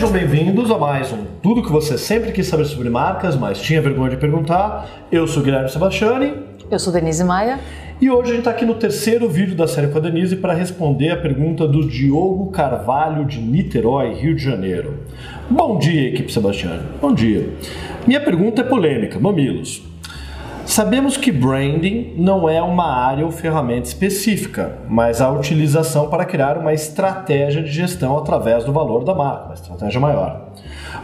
Sejam bem-vindos a mais um Tudo que você sempre quis saber sobre marcas, mas tinha vergonha de perguntar. Eu sou Guilherme Sebastiani. Eu sou Denise Maia. E hoje a gente está aqui no terceiro vídeo da série com a Denise para responder a pergunta do Diogo Carvalho de Niterói, Rio de Janeiro. Bom dia, equipe Sebastiani. Bom dia. Minha pergunta é polêmica, mamilos. Sabemos que branding não é uma área ou ferramenta específica, mas a utilização para criar uma estratégia de gestão através do valor da marca, uma estratégia maior.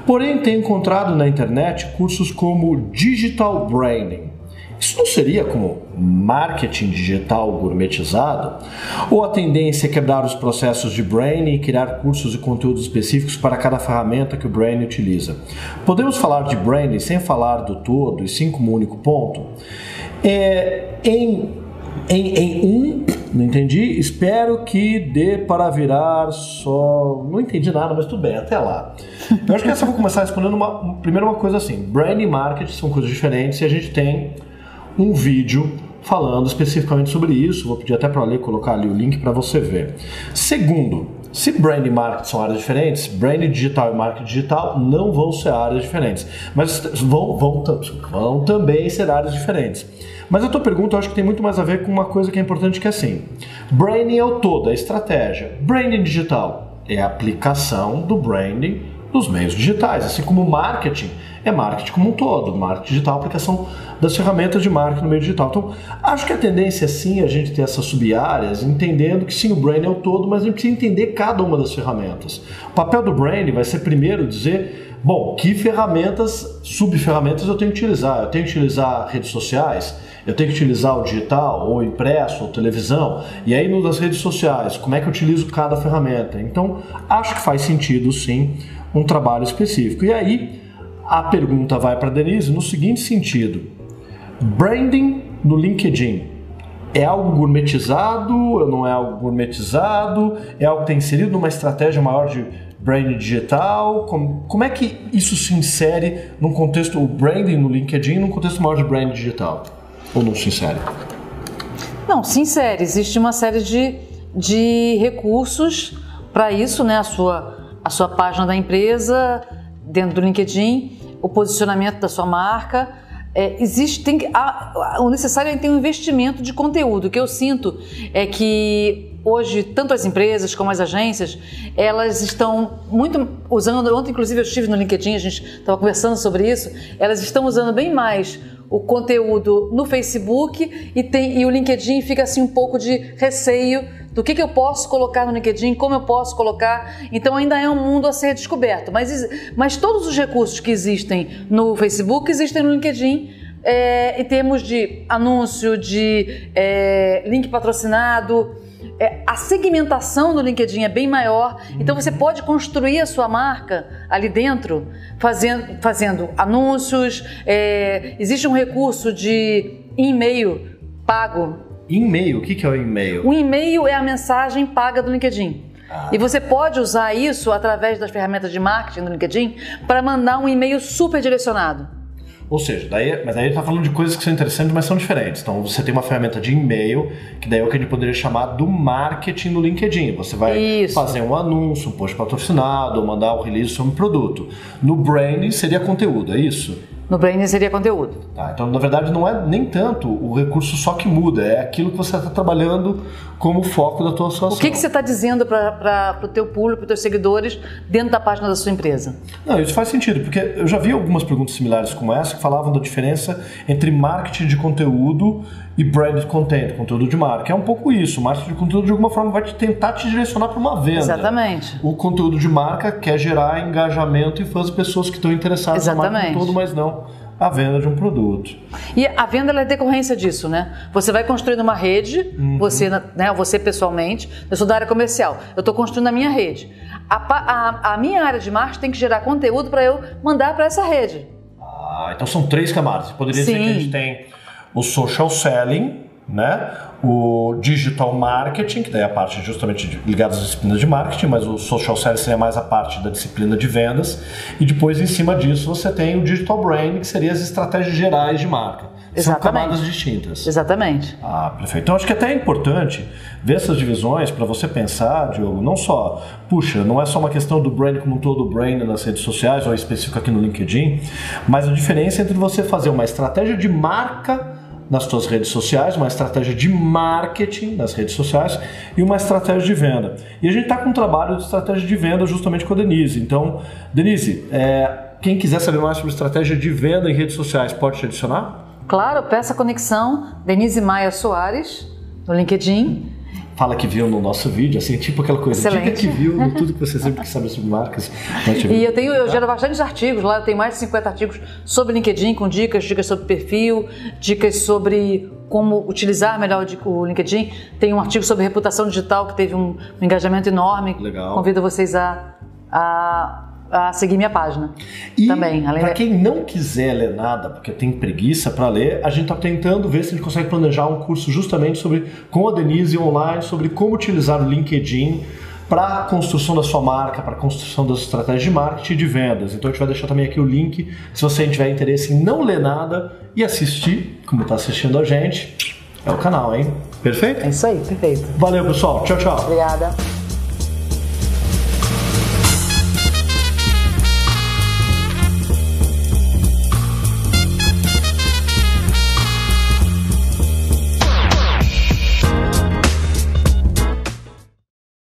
Porém, tenho encontrado na internet cursos como Digital Branding, isso não seria como marketing digital gourmetizado? Ou a tendência é quebrar os processos de branding e criar cursos e conteúdos específicos para cada ferramenta que o branding utiliza? Podemos falar de branding sem falar do todo e sim como um único ponto? É, em, em, em um, não entendi, espero que dê para virar só. Não entendi nada, mas tudo bem, até lá. Eu acho que essa eu vou começar respondendo uma, primeiro uma coisa assim: brand e marketing são coisas diferentes e a gente tem um vídeo falando especificamente sobre isso. Vou pedir até para ler colocar ali o link para você ver. Segundo, se brand e marketing são áreas diferentes, brand digital e marketing digital não vão ser áreas diferentes, mas vão, vão, vão também ser áreas diferentes. Mas a tua pergunta eu acho que tem muito mais a ver com uma coisa que é importante que é assim: branding é o todo, é a estratégia. Branding digital é a aplicação do branding nos meios digitais, assim como marketing é marketing como um todo, marketing digital, aplicação das ferramentas de marketing no meio digital. Então, acho que a tendência é sim a gente ter essas sub-áreas, entendendo que sim, o brand é o todo, mas a gente precisa entender cada uma das ferramentas. O papel do brand vai ser primeiro dizer, bom, que ferramentas, sub-ferramentas eu tenho que utilizar? Eu tenho que utilizar redes sociais? Eu tenho que utilizar o digital, ou impresso, ou televisão. E aí nas redes sociais, como é que eu utilizo cada ferramenta? Então, acho que faz sentido sim um trabalho específico. E aí, a pergunta vai para Denise no seguinte sentido: branding no LinkedIn é algo gourmetizado ou não é algo gourmetizado? É algo que tem inserido numa estratégia maior de branding digital? Como, como é que isso se insere num contexto, o branding no LinkedIn, num contexto maior de branding digital? Ou não se insere? Não, se insere. Existe uma série de, de recursos para isso, né? A sua, a sua página da empresa dentro do LinkedIn, o posicionamento da sua marca. É, existe, tem que, a, o necessário é ter um investimento de conteúdo. O que eu sinto é que hoje, tanto as empresas como as agências, elas estão muito usando, ontem inclusive eu estive no LinkedIn, a gente estava conversando sobre isso, elas estão usando bem mais o conteúdo no Facebook e, tem, e o LinkedIn fica assim um pouco de receio do que, que eu posso colocar no LinkedIn, como eu posso colocar. Então ainda é um mundo a ser descoberto. Mas, mas todos os recursos que existem no Facebook existem no LinkedIn. É, em termos de anúncio, de é, link patrocinado, é, a segmentação no LinkedIn é bem maior, então você pode construir a sua marca ali dentro, fazendo, fazendo anúncios. É, existe um recurso de e-mail pago e-mail, o que é o e-mail? O e-mail é a mensagem paga do LinkedIn. Ah. E você pode usar isso através das ferramentas de marketing do LinkedIn para mandar um e-mail super direcionado. Ou seja, daí, mas aí ele está falando de coisas que são interessantes, mas são diferentes. Então você tem uma ferramenta de e-mail, que daí é o que a gente poderia chamar do marketing no LinkedIn. Você vai Isso. fazer um anúncio, um post patrocinado, ou mandar um release sobre um produto. No branding seria conteúdo, é isso? No branding seria conteúdo. Tá, então, na verdade, não é nem tanto o recurso só que muda, é aquilo que você está trabalhando como foco da tua situação. O que, que você está dizendo para o teu público, para os teus seguidores, dentro da página da sua empresa? Não, isso faz sentido, porque eu já vi algumas perguntas similares como essa que falavam da diferença entre marketing de conteúdo e branded content, conteúdo de marca. É um pouco isso. O marketing de conteúdo, de alguma forma, vai te tentar te direcionar para uma venda. Exatamente. O conteúdo de marca quer gerar engajamento e fãs, pessoas que estão interessadas Exatamente. na marca todo, mas não a venda de um produto. E a venda é decorrência disso, né? Você vai construindo uma rede, uhum. você, né, você pessoalmente, eu sou da área comercial, eu estou construindo a minha rede. A, a, a, minha área de marketing tem que gerar conteúdo para eu mandar para essa rede. Ah, então são três camadas. Poderia Sim. dizer que a gente tem o social selling, né? O digital marketing, que daí é a parte justamente ligada às disciplinas de marketing, mas o social selling seria mais a parte da disciplina de vendas. E depois, em cima disso, você tem o digital branding, que seria as estratégias gerais de marca. São camadas distintas. Exatamente. Ah, perfeito. Então acho que até é importante ver essas divisões para você pensar, Diogo, não só, puxa, não é só uma questão do brand como um todo, o brand nas redes sociais, ou específico aqui no LinkedIn, mas a diferença entre você fazer uma estratégia de marca nas suas redes sociais, uma estratégia de marketing nas redes sociais e uma estratégia de venda. E a gente está com um trabalho de estratégia de venda justamente com a Denise. Então, Denise, é, quem quiser saber mais sobre estratégia de venda em redes sociais, pode te adicionar? Claro, peça conexão, Denise Maia Soares, no LinkedIn. Fala que viu no nosso vídeo, assim, tipo aquela coisa, Excelente. diga que viu no tudo que você sempre quis saber sobre marcas. E eu tenho, eu gero bastante artigos lá, eu tenho mais de 50 artigos sobre LinkedIn, com dicas, dicas sobre perfil, dicas sobre como utilizar melhor o LinkedIn. Tem um artigo sobre reputação digital que teve um, um engajamento enorme. Legal. Convido vocês a, a a seguir minha página e também. Para quem não quiser ler nada, porque tem preguiça para ler, a gente está tentando ver se a gente consegue planejar um curso justamente sobre com a Denise online sobre como utilizar o LinkedIn para a construção da sua marca, para a construção das estratégias de marketing e de vendas. Então a gente vai deixar também aqui o link, se você tiver interesse em não ler nada e assistir, como está assistindo a gente, é o canal, hein? Perfeito? É isso aí, perfeito. Valeu, pessoal. Tchau, tchau. Obrigada.